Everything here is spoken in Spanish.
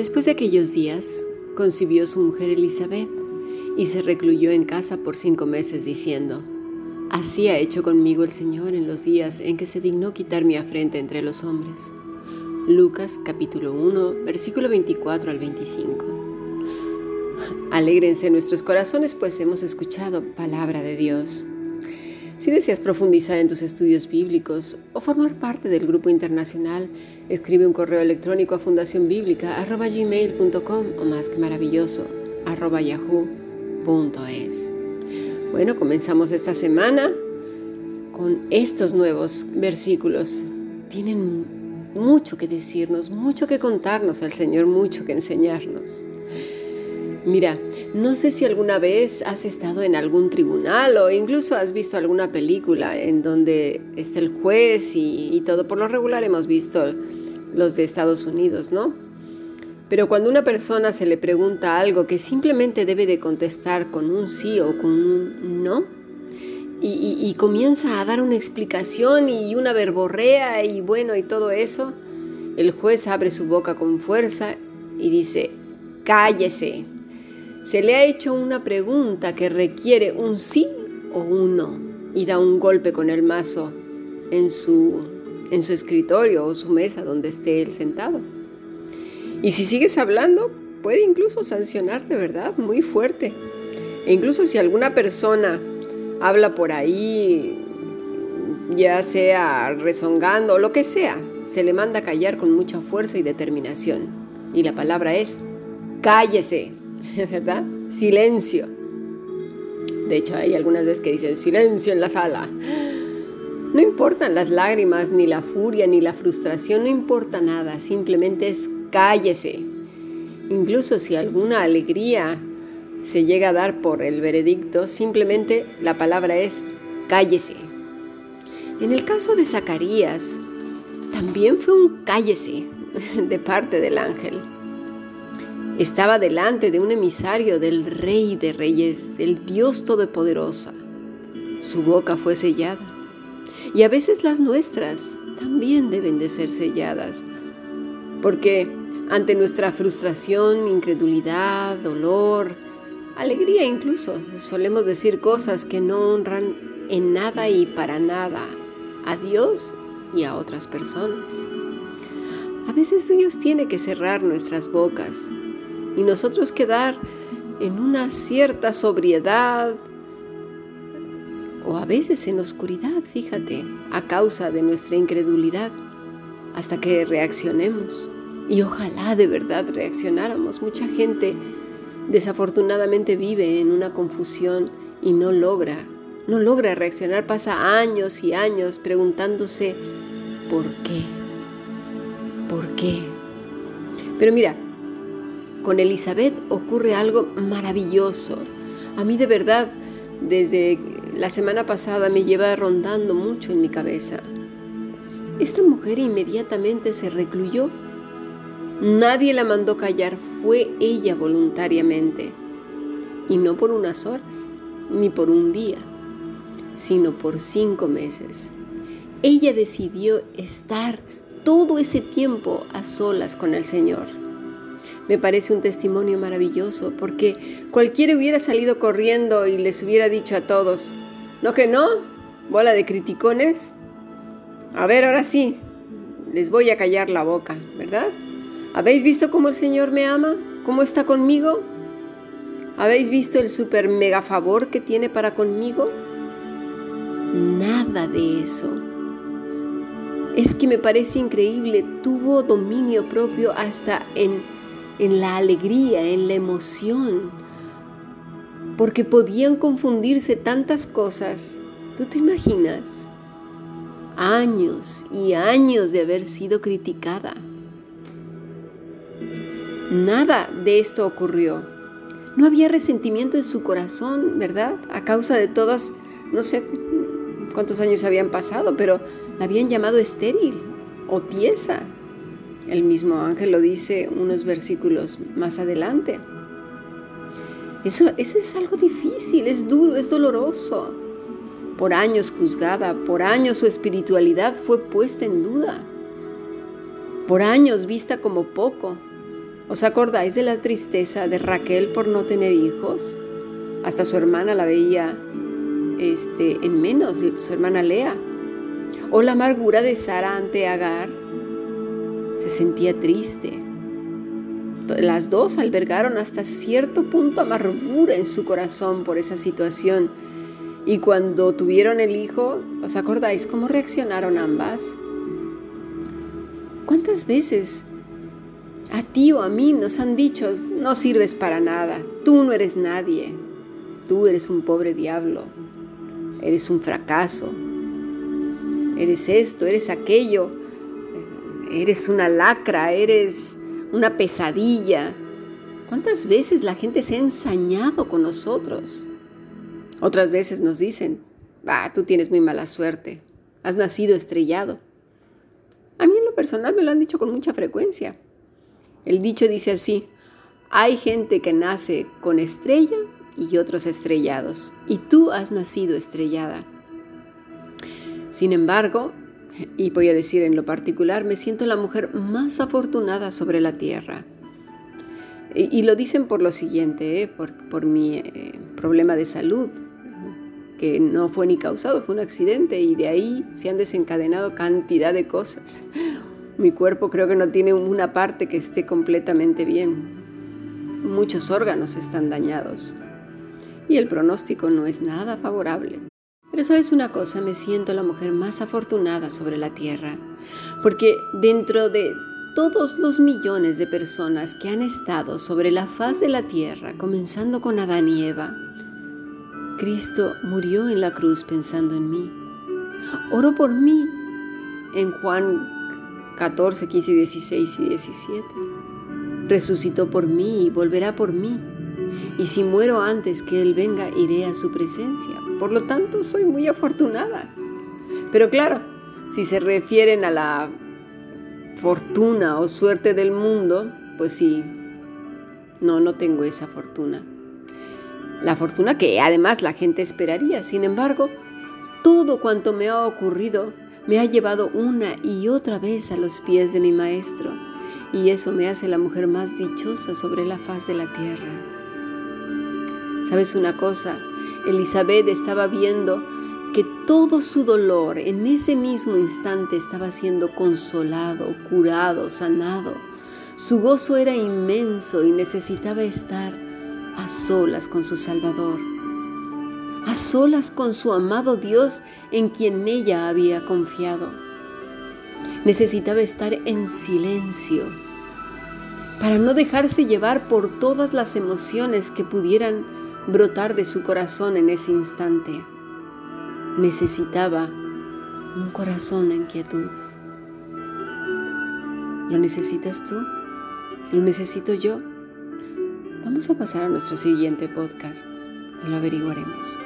Después de aquellos días, concibió su mujer Elizabeth y se recluyó en casa por cinco meses diciendo, Así ha hecho conmigo el Señor en los días en que se dignó quitar mi afrenta entre los hombres. Lucas capítulo 1, versículo 24 al 25. Alégrense nuestros corazones pues hemos escuchado palabra de Dios. Si deseas profundizar en tus estudios bíblicos o formar parte del grupo internacional, escribe un correo electrónico a fundacionbiblica.gmail.com o más que maravilloso, yahoo.es. Bueno, comenzamos esta semana con estos nuevos versículos. Tienen mucho que decirnos, mucho que contarnos al Señor, mucho que enseñarnos. Mira, no sé si alguna vez has estado en algún tribunal o incluso has visto alguna película en donde está el juez y, todo. Por lo regular hemos visto los de Estados Unidos, ¿no? Pero cuando una persona se le pregunta algo que simplemente debe de contestar con un sí o con un no, y, y comienza a dar una explicación y una verborrea y bueno y todo eso, el juez abre su boca con fuerza y dice, cállese se le ha hecho una pregunta que requiere un sí o un no y da un golpe con el mazo en su, en su escritorio o su mesa donde esté él sentado. Y si sigues hablando, puede incluso sancionarte, ¿verdad? Muy fuerte. E incluso si alguna persona habla por ahí, ya sea rezongando o lo que sea, se le manda callar con mucha fuerza y determinación. Y la palabra es, cállese. ¿verdad? Silencio. De hecho, hay algunas veces que dicen silencio en la sala. No importan las lágrimas, ni la furia, ni la frustración, no importa nada, simplemente es cállese. Incluso si alguna alegría se llega a dar por el veredicto, simplemente la palabra es cállese. En el caso de Zacarías, también fue un cállese de parte del ángel. Estaba delante de un emisario del Rey de Reyes, del Dios Todopoderoso. Su boca fue sellada. Y a veces las nuestras también deben de ser selladas. Porque ante nuestra frustración, incredulidad, dolor, alegría incluso, solemos decir cosas que no honran en nada y para nada a Dios y a otras personas. A veces Dios tiene que cerrar nuestras bocas y nosotros quedar en una cierta sobriedad o a veces en oscuridad, fíjate, a causa de nuestra incredulidad, hasta que reaccionemos. Y ojalá de verdad reaccionáramos. Mucha gente desafortunadamente vive en una confusión y no logra, no logra reaccionar. Pasa años y años preguntándose, ¿por qué? ¿Por qué? Pero mira, con Elizabeth ocurre algo maravilloso. A mí de verdad, desde la semana pasada me lleva rondando mucho en mi cabeza. Esta mujer inmediatamente se recluyó. Nadie la mandó callar, fue ella voluntariamente. Y no por unas horas, ni por un día, sino por cinco meses. Ella decidió estar todo ese tiempo a solas con el Señor me parece un testimonio maravilloso, porque cualquiera hubiera salido corriendo y les hubiera dicho a todos, ¿no que no? Bola de criticones. A ver, ahora sí, les voy a callar la boca, ¿verdad? ¿Habéis visto cómo el Señor me ama? ¿Cómo está conmigo? ¿Habéis visto el super mega favor que tiene para conmigo? Nada de eso. Es que me parece increíble, tuvo dominio propio hasta en en la alegría, en la emoción, porque podían confundirse tantas cosas. ¿Tú te imaginas? Años y años de haber sido criticada. Nada de esto ocurrió. No había resentimiento en su corazón, ¿verdad? A causa de todas, no sé cuántos años habían pasado, pero la habían llamado estéril o tiesa. El mismo ángel lo dice unos versículos más adelante. Eso, eso es algo difícil, es duro, es doloroso. Por años juzgada, por años su espiritualidad fue puesta en duda. Por años vista como poco. ¿Os acordáis de la tristeza de Raquel por no tener hijos? Hasta su hermana la veía este, en menos, su hermana Lea. O la amargura de Sara ante Agar. Se sentía triste. Las dos albergaron hasta cierto punto amargura en su corazón por esa situación. Y cuando tuvieron el hijo, ¿os acordáis cómo reaccionaron ambas? ¿Cuántas veces a ti o a mí nos han dicho, no sirves para nada, tú no eres nadie, tú eres un pobre diablo, eres un fracaso, eres esto, eres aquello, eres una lacra, eres una pesadilla. ¿Cuántas veces la gente se ha ensañado con nosotros? Otras veces nos dicen, ah, tú tienes muy mala suerte, has nacido estrellado. A mí en lo personal me lo han dicho con mucha frecuencia. El dicho dice así, hay gente que nace con estrella y otros estrellados, y tú has nacido estrellada. Sin embargo, y voy a decir en lo particular, me siento la mujer más afortunada sobre la tierra. Y, lo dicen por lo siguiente, ¿eh? por, mi eh, problema de salud, que no fue ni causado, fue un accidente y de ahí se han desencadenado cantidad de cosas. Mi cuerpo creo que no tiene una parte que esté completamente bien. Muchos órganos están dañados y el pronóstico no es nada favorable. Pero sabes una cosa, me siento la mujer más afortunada sobre la tierra, porque dentro de todos los millones de personas que han estado sobre la faz de la tierra, comenzando con Adán y Eva, Cristo murió en la cruz pensando en mí. Oro por mí en Juan 14, 15, 16 y 17. Resucitó por mí y volverá por mí y si muero antes que Él venga, iré a su presencia. Por lo tanto, soy muy afortunada. Pero claro, si se refieren a la fortuna o suerte del mundo, pues sí, no, no tengo esa fortuna. La fortuna que además la gente esperaría. Sin embargo, todo cuanto me ha ocurrido me ha llevado una y otra vez a los pies de mi Maestro, y eso me hace la mujer más dichosa sobre la faz de la tierra. ¿Sabes una cosa? Elizabeth estaba viendo que todo su dolor en ese mismo instante estaba siendo consolado, curado, sanado. Su gozo era inmenso y necesitaba estar a solas con su Salvador, a solas con su amado Dios en quien ella había confiado. Necesitaba estar en silencio para no dejarse llevar por todas las emociones que pudieran brotar de su corazón en ese instante. Necesitaba un corazón en quietud. ¿Lo necesitas tú? ¿Lo necesito yo? Vamos a pasar a nuestro siguiente podcast y lo averiguaremos.